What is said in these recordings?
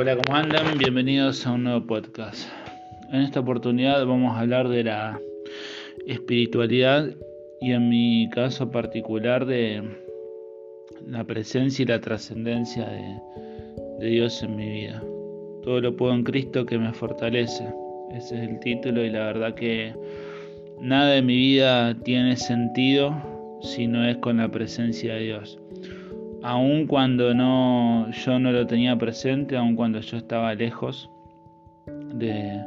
Hola, ¿cómo andan? Bienvenidos a un nuevo podcast. En esta oportunidad vamos a hablar de la espiritualidad y en mi caso particular de la presencia y la trascendencia de, Dios en mi vida. Todo lo puedo en Cristo que me fortalece. Ese es el título y la verdad que nada de mi vida tiene sentido si no es con la presencia de Dios aun cuando no, yo no lo tenía presente, aun cuando yo estaba lejos de,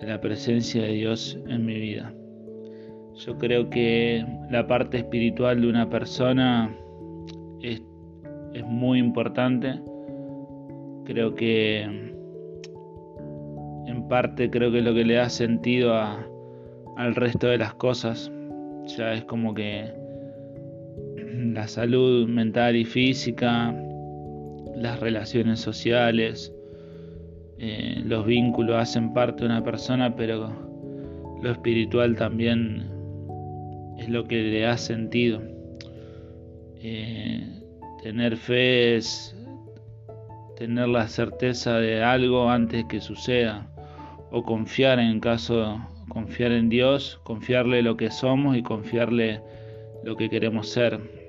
la presencia de Dios en mi vida. Yo creo que la parte espiritual de una persona es, muy importante. Creo que en parte creo que es lo que le da sentido al resto de las cosas. Ya es como que la salud mental y física, las relaciones sociales, eh, los vínculos hacen parte de una persona, pero lo espiritual también es lo que le da sentido. Eh, tener fe es tener la certeza de algo antes que suceda o confiar en caso confiar en Dios, confiarle lo que somos y confiarle lo que queremos ser.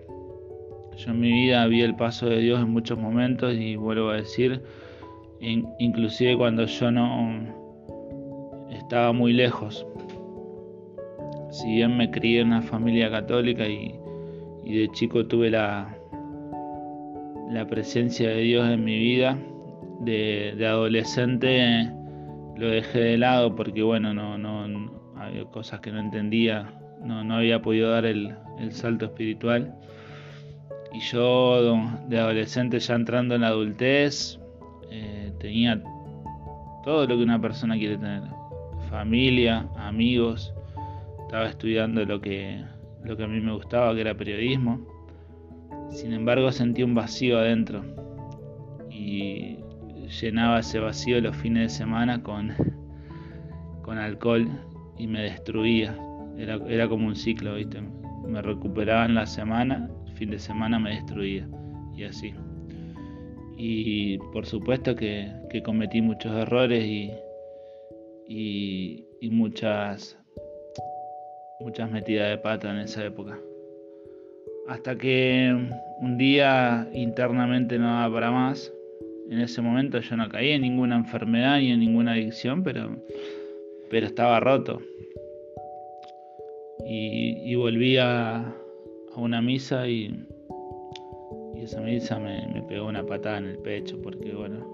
Yo en mi vida vi el paso de Dios en muchos momentos y vuelvo a decir, inclusive cuando yo no estaba muy lejos. Si bien me crié en una familia católica y, de chico tuve la, la presencia de Dios en mi vida, de, adolescente lo dejé de lado porque bueno, no, no, había cosas que no entendía, no, no había podido dar el, el salto espiritual. Y yo de adolescente ya entrando en la adultez, eh, tenía todo lo que una persona quiere tener. Familia, amigos, estaba estudiando lo que, lo que a mí me gustaba, que era periodismo. Sin embargo sentí un vacío adentro y llenaba ese vacío los fines de semana con, con alcohol y me destruía. Era, era como un ciclo, ¿viste? Me recuperaba en la semana fin de semana me destruía y así. Y por supuesto que, cometí muchos errores y, y, muchas, muchas metidas de pata en esa época. Hasta que un día internamente no daba para más. En ese momento yo no caí en ninguna enfermedad ni en ninguna adicción, pero, pero estaba roto. Y, y volví a, a una misa y, esa misa me, pegó una patada en el pecho porque bueno,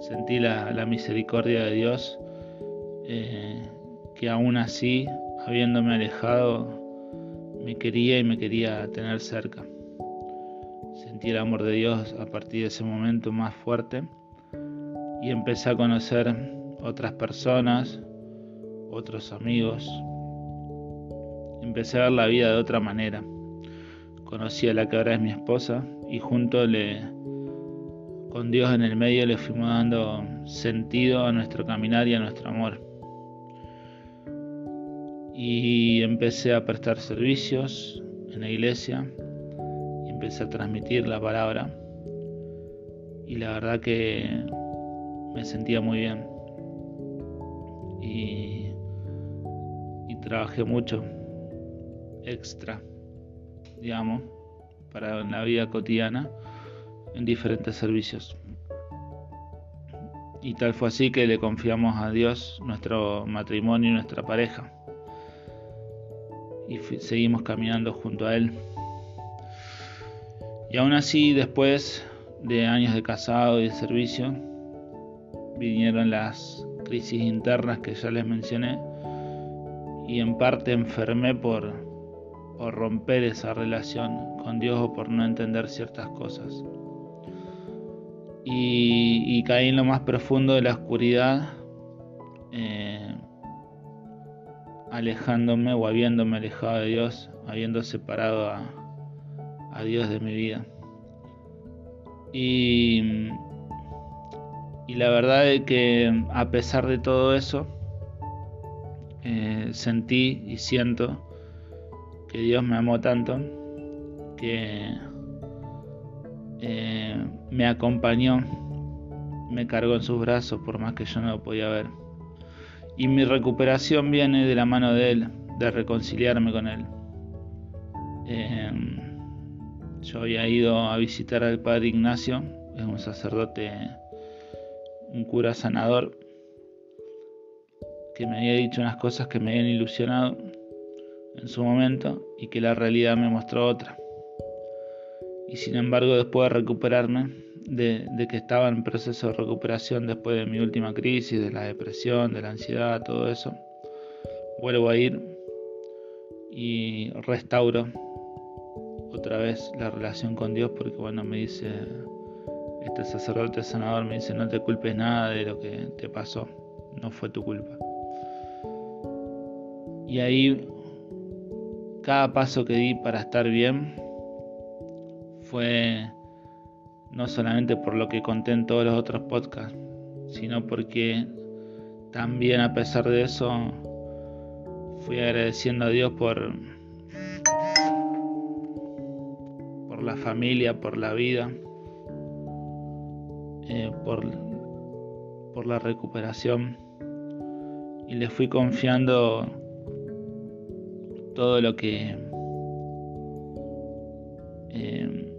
sentí la, misericordia de Dios eh, que aún así, habiéndome alejado, me quería y me quería tener cerca. Sentí el amor de Dios a partir de ese momento más fuerte y empecé a conocer otras personas, otros amigos. Empecé a ver la vida de otra manera conocí a la que ahora es mi esposa y junto le, con Dios en el medio le fuimos dando sentido a nuestro caminar y a nuestro amor. Y empecé a prestar servicios en la iglesia y empecé a transmitir la palabra y la verdad que me sentía muy bien y, y trabajé mucho extra digamos, para la vida cotidiana en diferentes servicios. Y tal fue así que le confiamos a Dios nuestro matrimonio y nuestra pareja. Y seguimos caminando junto a Él. Y aún así, después de años de casado y de servicio, vinieron las crisis internas que ya les mencioné. Y en parte enfermé por, por romper esa relación con Dios o por no entender ciertas cosas. Y, caí en lo más profundo de la oscuridad, eh, alejándome o habiéndome alejado de Dios, habiendo separado a, Dios de mi vida. Y, la verdad es que a pesar de todo eso, eh, sentí y siento que Dios me amó tanto que eh, me acompañó, me cargó en sus brazos por más que yo no lo podía ver. Y mi recuperación viene de la mano de Él, de reconciliarme con Él. Em, yo había ido a visitar al Padre Ignacio, es un sacerdote, un cura sanador, que me había dicho unas cosas que me habían ilusionado en su momento y que la realidad me mostró otra. Y sin embargo, después de recuperarme, de, que estaba en proceso de recuperación después de mi última crisis, de la depresión, de la ansiedad, todo eso, vuelvo a ir y restauro otra vez la relación con Dios porque bueno, me dice, este sacerdote sanador me dice, no te culpes nada de lo que te pasó, no fue tu culpa. Y ahí, cada paso que di para estar bien fue no solamente por lo que conté en todos los otros podcasts, sino porque también a pesar de eso fui agradeciendo a Dios por por la familia, por la vida, eh, por, por la recuperación. Y le fui confiando todo lo que eh,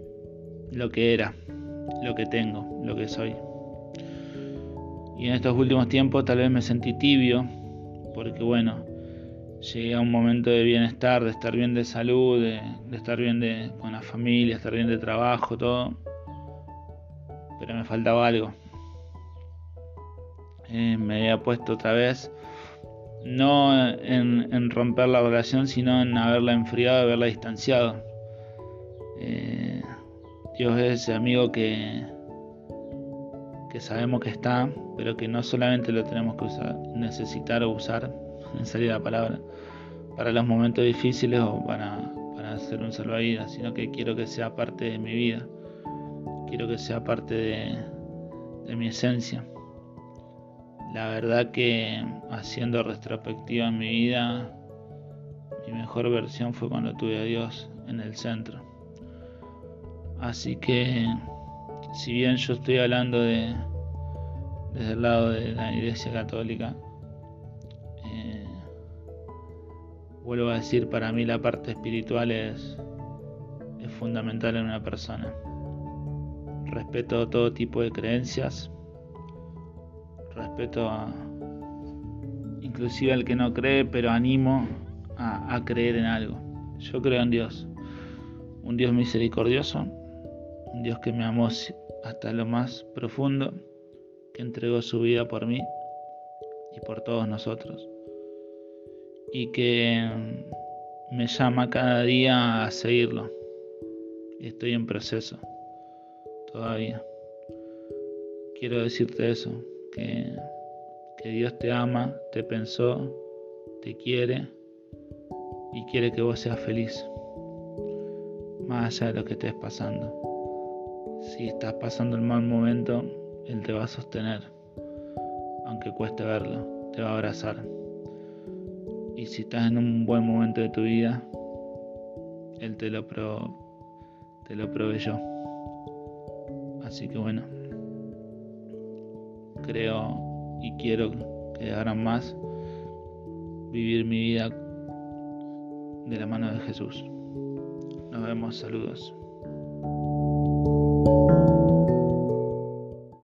lo que era lo que tengo, lo que soy. Y en estos últimos tiempos tal vez me sentí tibio, porque bueno, llegué a un momento de bienestar, de estar bien de salud, de, estar bien de, con la familia, estar bien de trabajo, todo. Pero me faltaba algo. Eh, me había puesto otra vez, no en, en, romper la relación, sino en haberla enfriado, haberla distanciado. Eh, Dios es ese amigo que, que sabemos que está, pero que no solamente lo tenemos que usar, necesitar o usar, en salir la palabra, para los momentos difíciles o para, para hacer un salvavidas, sino que quiero que sea parte de mi vida, quiero que sea parte de mi esencia. La verdad que haciendo retrospectiva en mi vida, mi mejor versión fue cuando tuve a Dios en el centro Así que, si bien yo estoy hablando de desde el lado de la Iglesia Católica, eh, vuelvo a decir, para mí la parte espiritual es, es fundamental en una persona. Respeto todo tipo de creencias, respeto a, inclusive al que no cree, pero animo a creer en algo. Yo creo en Dios, un Dios misericordioso un Dios que me amó hasta lo más profundo, que entregó su vida por mí y por todos nosotros, y que me llama cada día a seguirlo. Estoy en proceso todavía. Quiero decirte eso, que, Dios te ama, te pensó, te quiere y quiere que vos seas feliz, más allá de lo que estés pasando. Si estás pasando el mal momento, Él te va a sostener, aunque cueste verlo, te va a abrazar. Y si estás en un buen momento de tu vida, Él te lo, pro, te lo proveyó. Así que bueno, creo y quiero que ahora más vivir mi vida de la mano de Jesús. Nos vemos, saludos.